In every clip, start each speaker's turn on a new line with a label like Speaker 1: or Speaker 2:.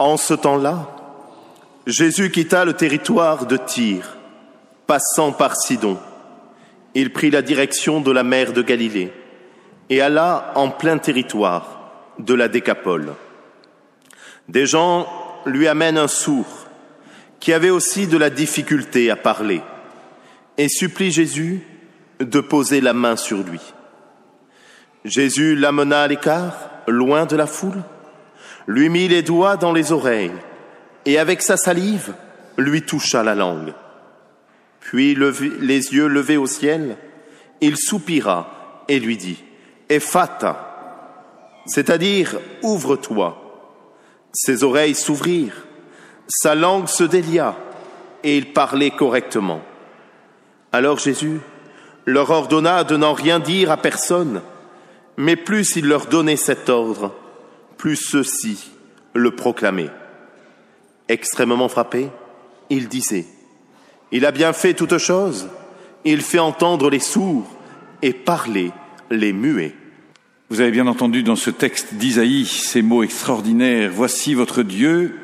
Speaker 1: En ce temps-là, Jésus quitta le territoire de Tyr, passant par Sidon. Il prit la direction de la mer de Galilée et alla en plein territoire de la Décapole. Des gens lui amènent un sourd qui avait aussi de la difficulté à parler et supplie Jésus de poser la main sur lui. Jésus l'amena à l'écart, loin de la foule, lui mit les doigts dans les oreilles et avec sa salive lui toucha la langue. Puis, les yeux levés au ciel, il soupira et lui dit, Ephata, c'est-à-dire ouvre-toi. Ses oreilles s'ouvrirent, sa langue se délia et il parlait correctement. Alors Jésus leur ordonna de n'en rien dire à personne, mais plus il leur donnait cet ordre, plus ceux-ci le proclamaient. Extrêmement frappé, il disait, Il a bien fait toutes choses, il fait entendre les sourds et parler les muets.
Speaker 2: Vous avez bien entendu dans ce texte d'Isaïe ces mots extraordinaires. Voici votre Dieu,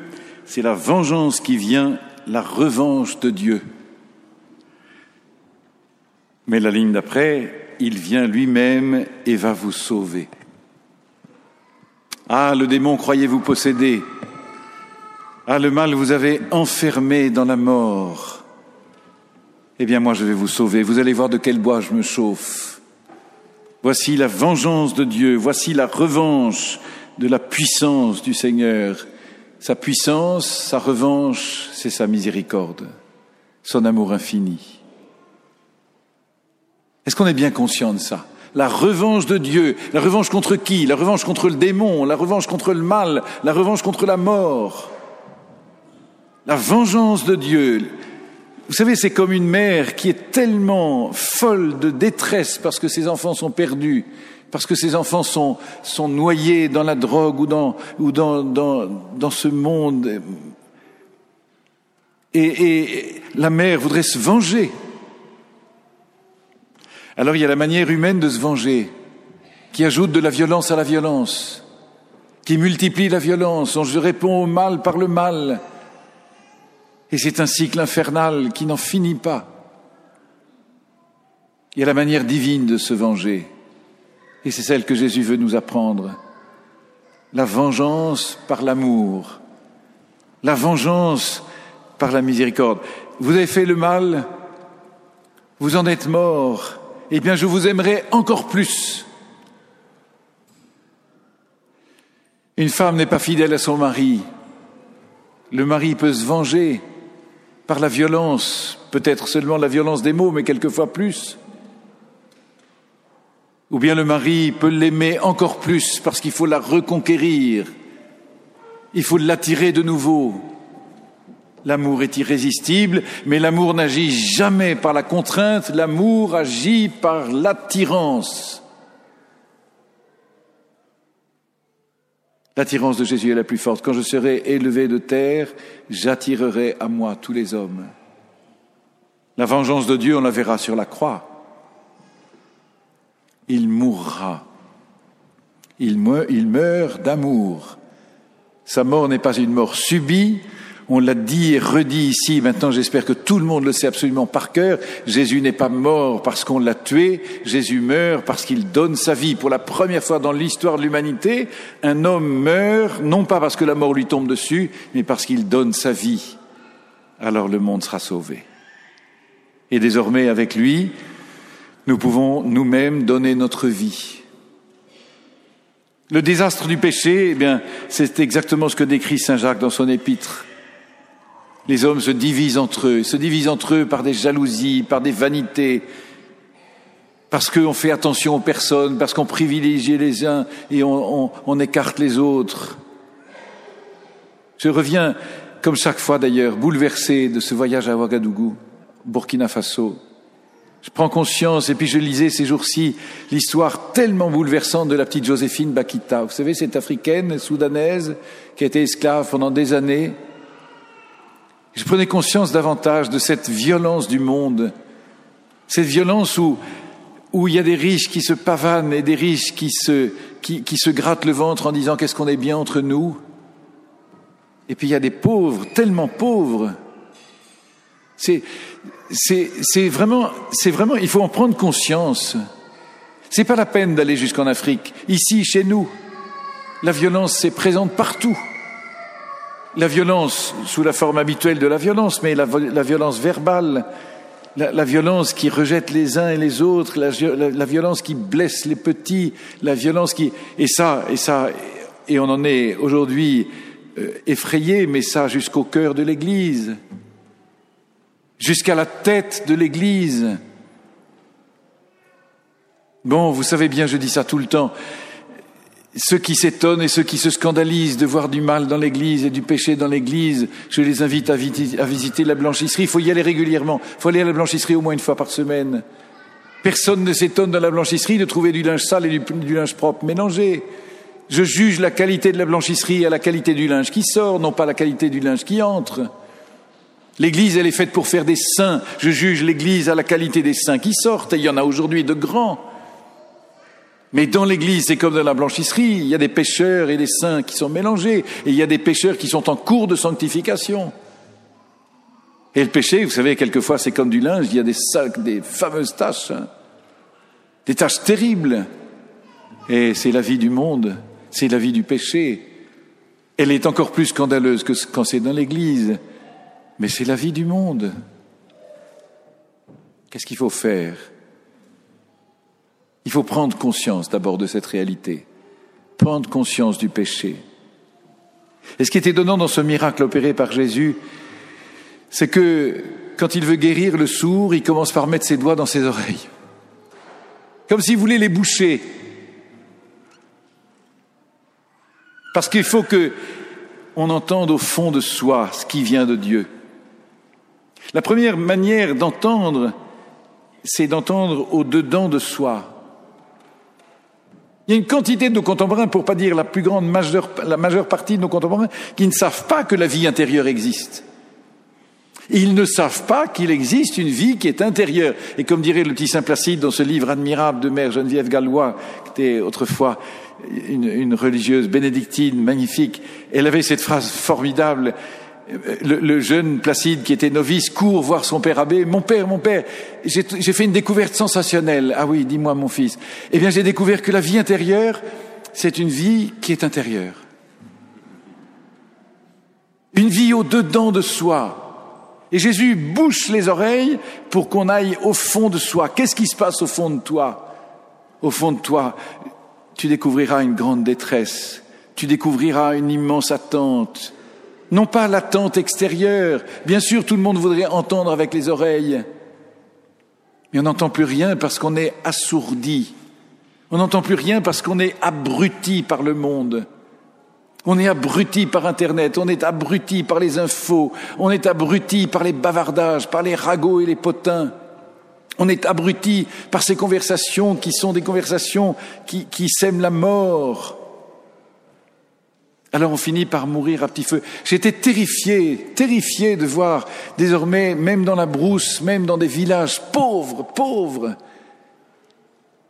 Speaker 2: c'est la vengeance qui vient, la revanche de Dieu. Mais la ligne d'après, il vient lui-même et va vous sauver. Ah, le démon croyez-vous posséder? Ah, le mal vous avez enfermé dans la mort. Eh bien, moi, je vais vous sauver. Vous allez voir de quel bois je me chauffe. Voici la vengeance de Dieu, voici la revanche de la puissance du Seigneur. Sa puissance, sa revanche, c'est sa miséricorde, son amour infini. Est-ce qu'on est bien conscient de ça? La revanche de Dieu, la revanche contre qui? La revanche contre le démon, la revanche contre le mal, la revanche contre la mort. La vengeance de Dieu. Vous savez, c'est comme une mère qui est tellement folle de détresse parce que ses enfants sont perdus parce que ces enfants sont, sont noyés dans la drogue ou dans, ou ce monde. Et la mère voudrait se venger. Alors il y a la manière humaine de se venger, qui ajoute de la violence à la violence, qui multiplie la violence. On se répond au mal par le mal. Et c'est un cycle infernal qui n'en finit pas. Il y a la manière divine de se venger et c'est celle que Jésus veut nous apprendre. La vengeance par l'amour, la vengeance par la miséricorde. Vous avez fait le mal, vous en êtes mort, eh bien je vous aimerai encore plus. Une femme n'est pas fidèle à son mari. Le mari peut se venger par la violence, peut-être seulement la violence des mots, mais quelquefois plus. Ou bien le mari peut l'aimer encore plus parce qu'il faut la reconquérir, il faut l'attirer de nouveau. L'amour est irrésistible, mais l'amour n'agit jamais par la contrainte, l'amour agit par l'attirance. L'attirance de Jésus est la plus forte. Quand je serai élevé de terre, j'attirerai à moi tous les hommes. La vengeance de Dieu, on la verra sur la croix il mourra. Il meurt, d'amour. Sa mort n'est pas une mort subie. On l'a dit et redit ici. Maintenant, j'espère que tout le monde le sait absolument par cœur. Jésus n'est pas mort parce qu'on l'a tué. Jésus meurt parce qu'il donne sa vie. Pour la première fois dans l'histoire de l'humanité, un homme meurt non pas parce que la mort lui tombe dessus, mais parce qu'il donne sa vie. Alors le monde sera sauvé. Et désormais, avec lui, nous pouvons nous-mêmes donner notre vie. Le désastre du péché, eh bien, c'est exactement ce que décrit Saint Jacques dans son épître. Les hommes se divisent entre eux, se divisent entre eux par des jalousies, par des vanités, parce qu'on fait attention aux personnes, parce qu'on privilégie les uns et on, écarte les autres. Je reviens, comme chaque fois d'ailleurs, bouleversé de ce voyage à Ouagadougou, Burkina Faso. Je prends conscience, et puis je lisais ces jours-ci l'histoire tellement bouleversante de la petite Joséphine Bakita. Vous savez, cette africaine soudanaise qui a été esclave pendant des années. Je prenais conscience davantage de cette violence du monde, cette violence où, où il y a des riches qui se pavanent et des riches qui se, qui, se grattent le ventre en disant qu'est-ce qu'on est bien entre nous. Et puis il y a des pauvres, tellement pauvres. C'est, c'est, c'est vraiment, c'est vraiment, il faut en prendre conscience. C'est pas la peine d'aller jusqu'en Afrique. Ici, chez nous, la violence est présente partout. La violence sous la forme habituelle de la violence, mais la, violence verbale, la, la, violence qui rejette les uns et les autres, la, la, violence qui blesse les petits, la violence qui et ça et ça et on en est aujourd'hui euh, effrayé, mais ça jusqu'au cœur de l'Église, jusqu'à la tête de l'Église. Bon, vous savez bien, je dis ça tout le temps. Ceux qui s'étonnent et ceux qui se scandalisent de voir du mal dans l'Église et du péché dans l'Église, je les invite à visiter la blanchisserie. Il faut y aller régulièrement. Il faut aller à la blanchisserie au moins une fois par semaine. Personne ne s'étonne dans la blanchisserie de trouver du linge sale et du, linge propre mélangé. Je juge la qualité de la blanchisserie à la qualité du linge qui sort, non pas la qualité du linge qui entre. L'Église, elle est faite pour faire des saints. Je juge l'Église à la qualité des saints qui sortent, et il y en a aujourd'hui de grands. Mais dans l'Église, c'est comme dans la blanchisserie, il y a des pécheurs et des saints qui sont mélangés, et il y a des pécheurs qui sont en cours de sanctification. Et le péché, vous savez, quelquefois c'est comme du linge, il y a des, des fameuses taches, hein. des taches terribles. Et c'est la vie du monde c'est la vie du péché. Elle est encore plus scandaleuse que quand c'est dans l'Église, mais c'est la vie du monde. Qu'est-ce qu'il faut faire? Il faut prendre conscience d'abord de cette réalité, prendre conscience du péché. Et ce qui est étonnant dans ce miracle opéré par Jésus, c'est que quand il veut guérir le sourd, il commence par mettre ses doigts dans ses oreilles, comme s'il voulait les boucher. Parce qu'il faut que on entende au fond de soi ce qui vient de Dieu. La première manière d'entendre, c'est d'entendre au-dedans de soi. Il y a une quantité de nos contemporains, pour pas dire la plus grande majeure, la majeure partie de nos contemporains, qui ne savent pas que la vie intérieure existe. Ils ne savent pas qu'il existe une vie qui est intérieure. Et comme dirait le petit Saint Placide dans ce livre admirable de Mère Geneviève Gallois, qui était autrefois une, une religieuse bénédictine magnifique, elle avait cette phrase formidable. Le, jeune Placide qui était novice court voir son père abbé. Mon père, mon père, j'ai fait une découverte sensationnelle. Ah oui, dis-moi mon fils. Eh bien, j'ai découvert que la vie intérieure, c'est une vie qui est intérieure. Une vie au-dedans de soi. Et Jésus bouche les oreilles pour qu'on aille au fond de soi. Qu'est-ce qui se passe au fond de toi? Au fond de toi, tu découvriras une grande détresse, tu découvriras une immense attente, non pas l'attente extérieure, bien sûr tout le monde voudrait entendre avec les oreilles, mais on n'entend plus rien parce qu'on est assourdi, on n'entend plus rien parce qu'on est abruti par le monde. On est abruti par Internet, on est abruti par les infos, on est abruti par les bavardages, par les ragots et les potins. On est abruti par ces conversations qui sont des conversations qui, sèment la mort. Alors on finit par mourir à petit feu. J'étais terrifié, terrifié de voir désormais, même dans la brousse, même dans des villages pauvres, pauvres,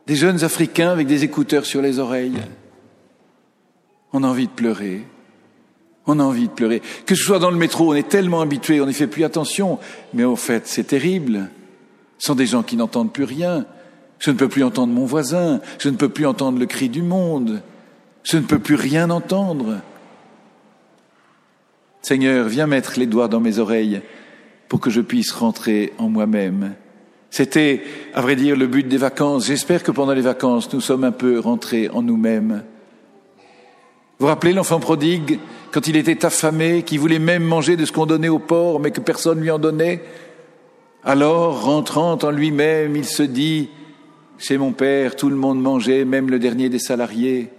Speaker 2: des jeunes Africains avec des écouteurs sur les oreilles. On a envie de pleurer. On a envie de pleurer. Que ce soit dans le métro, on est tellement habitué, on n'y fait plus attention. Mais au fait, c'est terrible. Ce sont des gens qui n'entendent plus rien. Je ne peux plus entendre mon voisin, je ne peux plus entendre le cri du monde, je ne peux plus rien entendre. Seigneur, viens mettre les doigts dans mes oreilles pour que je puisse rentrer en moi-même. C'était, à vrai dire, le but des vacances. J'espère que pendant les vacances, nous sommes un peu rentrés en nous-mêmes. Vous rappelez l'enfant prodigue, quand il était affamé, qui voulait même manger de ce qu'on donnait au porc, mais que personne lui en donnait? Alors, rentrant en lui-même, il se dit, chez mon père, tout le monde mangeait, même le dernier des salariés.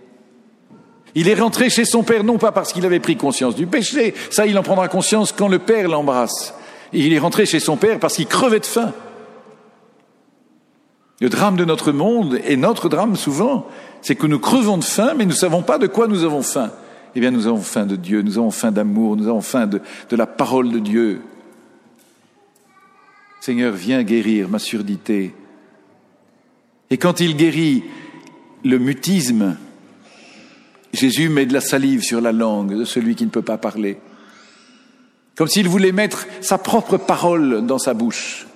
Speaker 2: Il est rentré chez son père non pas parce qu'il avait pris conscience du péché, ça il en prendra conscience quand le père l'embrasse. Il est rentré chez son père parce qu'il crevait de faim. Le drame de notre monde, et notre drame souvent, c'est que nous crevons de faim, mais nous ne savons pas de quoi nous avons faim. Eh bien, nous avons faim de Dieu, nous avons faim d'amour, nous avons faim de, de la parole de Dieu. Seigneur, viens guérir ma surdité. Et quand il guérit le mutisme, Jésus met de la salive sur la langue de celui qui ne peut pas parler. comme s'il voulait mettre sa propre parole dans sa bouche,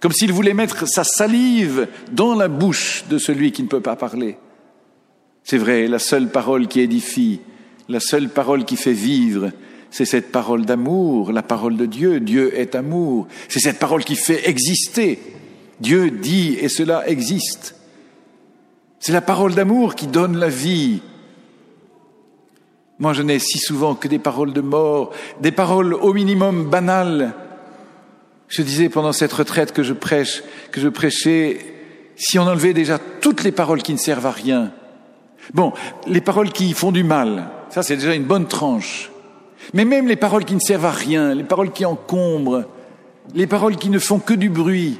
Speaker 2: comme s'il voulait mettre sa salive dans la bouche de celui qui ne peut pas parler. C'est vrai, la seule parole qui édifie, la seule parole qui fait vivre, c'est cette parole d'amour, la parole de Dieu. Dieu est amour. C'est cette parole qui fait exister. Dieu dit et cela existe. C'est la parole d'amour qui donne la vie. Moi, je n'ai si souvent que des paroles de mort, des paroles au minimum banales. Je disais pendant cette retraite que je prêche, que je prêchais, si on enlevait déjà toutes les paroles qui ne servent à rien. Bon, les paroles qui font du mal, ça c'est déjà une bonne tranche. Mais même les paroles qui ne servent à rien, les paroles qui encombrent, les paroles qui ne font que du bruit,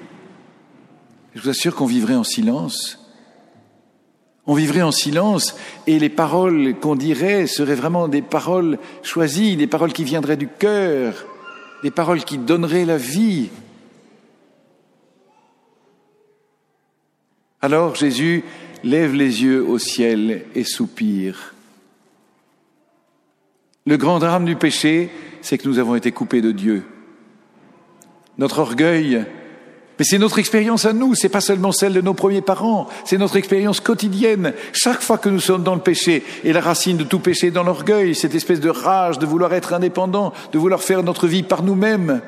Speaker 2: je vous assure qu'on vivrait en silence. On vivrait en silence et les paroles qu'on dirait seraient vraiment des paroles choisies, des paroles qui viendraient du cœur, des paroles qui donneraient la vie. Alors Jésus lève les yeux au ciel et soupire. Le grand drame du péché, c'est que nous avons été coupés de Dieu. Notre orgueil, mais c'est notre expérience à nous, c'est pas seulement celle de nos premiers parents, c'est notre expérience quotidienne. Chaque fois que nous sommes dans le péché, et la racine de tout péché est dans l'orgueil, cette espèce de rage de vouloir être indépendant, de vouloir faire notre vie par nous-mêmes.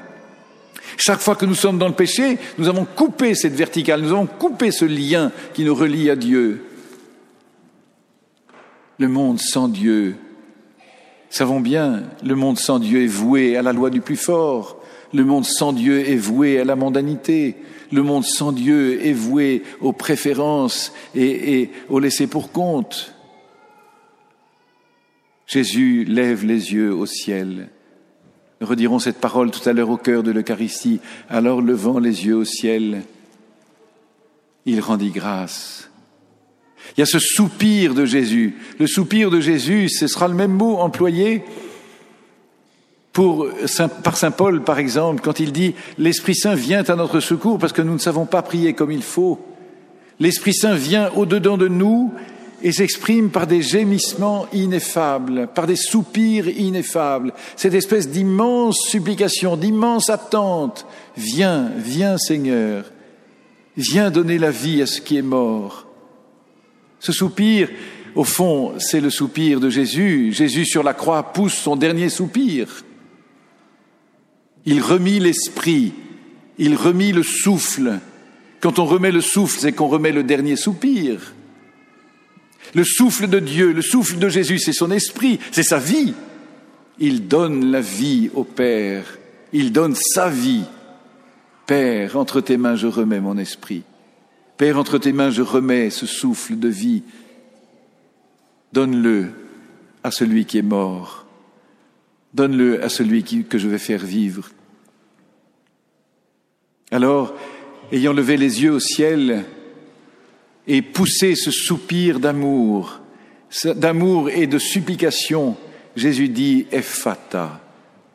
Speaker 2: Chaque fois que nous sommes dans le péché, nous avons coupé cette verticale, nous avons coupé ce lien qui nous relie à Dieu. Le monde sans Dieu Savons bien, le monde sans Dieu est voué à la loi du plus fort. Le monde sans Dieu est voué à la mondanité. Le monde sans Dieu est voué aux préférences et, au laisser pour compte. Jésus lève les yeux au ciel. Nous redirons cette parole tout à l'heure au cœur de l'Eucharistie. Alors levant les yeux au ciel, il rendit grâce il y a ce soupir de Jésus. Le soupir de Jésus, ce sera le même mot employé pour, par Saint Paul, par exemple, quand il dit L'Esprit Saint vient à notre secours parce que nous ne savons pas prier comme il faut. L'Esprit Saint vient au-dedans de nous et s'exprime par des gémissements ineffables, par des soupirs ineffables, cette espèce d'immense supplication, d'immense attente. Viens, viens Seigneur, viens donner la vie à ce qui est mort. Ce soupir, au fond, c'est le soupir de Jésus. Jésus sur la croix pousse son dernier soupir. Il remit l'esprit, il remit le souffle. Quand on remet le souffle, c'est qu'on remet le dernier soupir. Le souffle de Dieu, le souffle de Jésus, c'est son esprit, c'est sa vie. Il donne la vie au Père, il donne sa vie. Père, entre tes mains, je remets mon esprit. Père, entre tes mains, je remets ce souffle de vie. Donne-le à celui qui est mort. Donne-le à celui que je vais faire vivre. Alors, ayant levé les yeux au ciel et poussé ce soupir d'amour, d'amour et de supplication, Jésus dit, Ephata,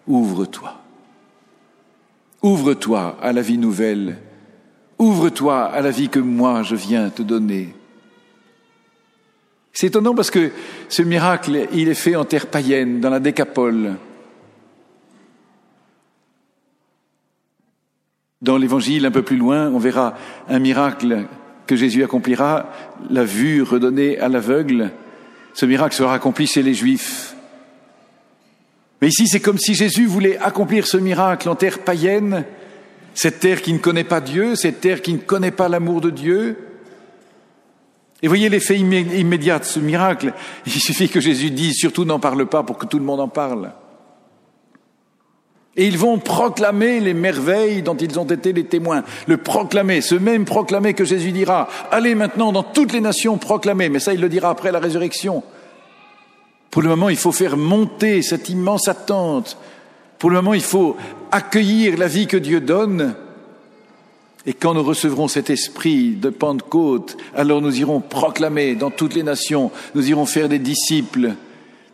Speaker 2: ouvre-toi. Ouvre-toi à la vie nouvelle Ouvre-toi à la vie que moi je viens te donner. C'est étonnant parce que ce miracle, il est fait en terre païenne, dans la décapole. Dans l'évangile, un peu plus loin, on verra un miracle que Jésus accomplira, la vue redonnée à l'aveugle. Ce miracle sera accompli chez les Juifs. Mais ici, c'est comme si Jésus voulait accomplir ce miracle en terre païenne, cette terre qui ne connaît pas Dieu, cette terre qui ne connaît pas l'amour de Dieu. Et voyez l'effet immédiat de ce miracle. Il suffit que Jésus dise, surtout n'en parle pas pour que tout le monde en parle. Et ils vont proclamer les merveilles dont ils ont été les témoins. Le proclamer, ce même proclamer que Jésus dira, allez maintenant dans toutes les nations proclamer, mais ça il le dira après la résurrection. Pour le moment, il faut faire monter cette immense attente pour le moment, il faut accueillir la vie que Dieu donne. Et quand nous recevrons cet esprit de Pentecôte, alors nous irons proclamer dans toutes les nations, nous irons faire des disciples,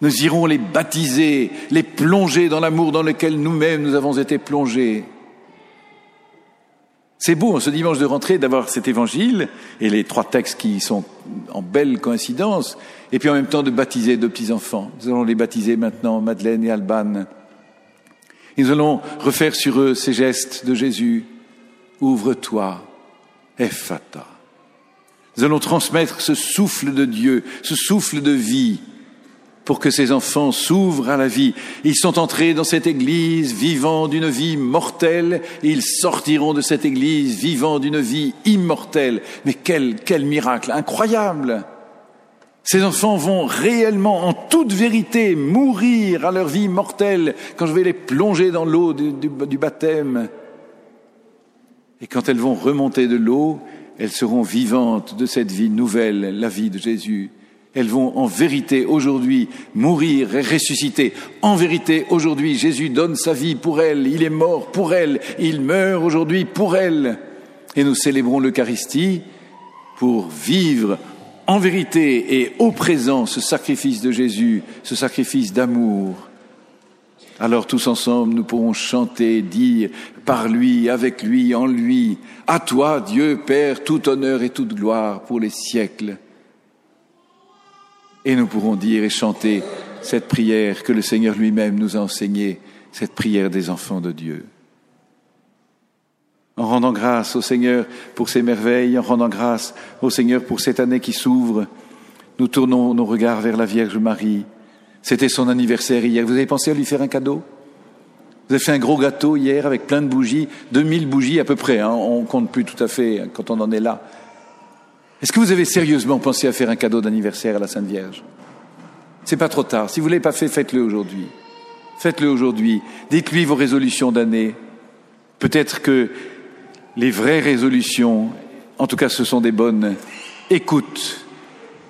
Speaker 2: nous irons les baptiser, les plonger dans l'amour dans lequel nous-mêmes nous avons été plongés. C'est beau, ce dimanche de rentrée, d'avoir cet évangile et les trois textes qui sont en belle coïncidence, et puis en même temps de baptiser deux petits-enfants. Nous allons les baptiser maintenant, Madeleine et Alban. Et nous allons refaire sur eux ces gestes de Jésus. Ouvre-toi, Ephata. Nous allons transmettre ce souffle de Dieu, ce souffle de vie, pour que ces enfants s'ouvrent à la vie. Ils sont entrés dans cette église vivant d'une vie mortelle, et ils sortiront de cette église vivant d'une vie immortelle. Mais quel, quel miracle incroyable! Ces enfants vont réellement, en toute vérité, mourir à leur vie mortelle quand je vais les plonger dans l'eau du, du, baptême. Et quand elles vont remonter de l'eau, elles seront vivantes de cette vie nouvelle, la vie de Jésus. Elles vont en vérité aujourd'hui mourir et ressusciter. En vérité, aujourd'hui, Jésus donne sa vie pour elles. Il est mort pour elles. Il meurt aujourd'hui pour elles. Et nous célébrons l'Eucharistie pour vivre en vérité et au présent ce sacrifice de Jésus, ce sacrifice d'amour. Alors tous ensemble, nous pourrons chanter, dire par lui, avec lui, en lui, à toi, Dieu Père, tout honneur et toute gloire pour les siècles. Et nous pourrons dire et chanter cette prière que le Seigneur lui-même nous a enseignée, cette prière des enfants de Dieu. En rendant grâce au Seigneur pour ses merveilles, en rendant grâce au Seigneur pour cette année qui s'ouvre, nous tournons nos regards vers la Vierge Marie. C'était son anniversaire hier. Vous avez pensé à lui faire un cadeau? Vous avez fait un gros gâteau hier avec plein de bougies, 2000 bougies à peu près. Hein. On compte plus tout à fait quand on en est là. Est-ce que vous avez sérieusement pensé à faire un cadeau d'anniversaire à la Sainte Vierge? C'est pas trop tard. Si vous ne l'avez pas fait, faites-le aujourd'hui. Faites-le aujourd'hui. Dites-lui vos résolutions d'année. Peut-être que les vraies résolutions, en tout cas ce sont des bonnes, écoute.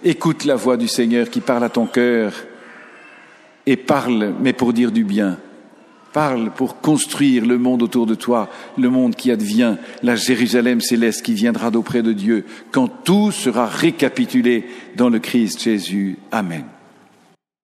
Speaker 2: Écoute la voix du Seigneur qui parle à ton cœur et parle, mais pour dire du bien. Parle pour construire le monde autour de toi, le monde qui advient, la Jérusalem céleste qui viendra d'auprès de Dieu, quand tout sera récapitulé dans le Christ Jésus. Amen.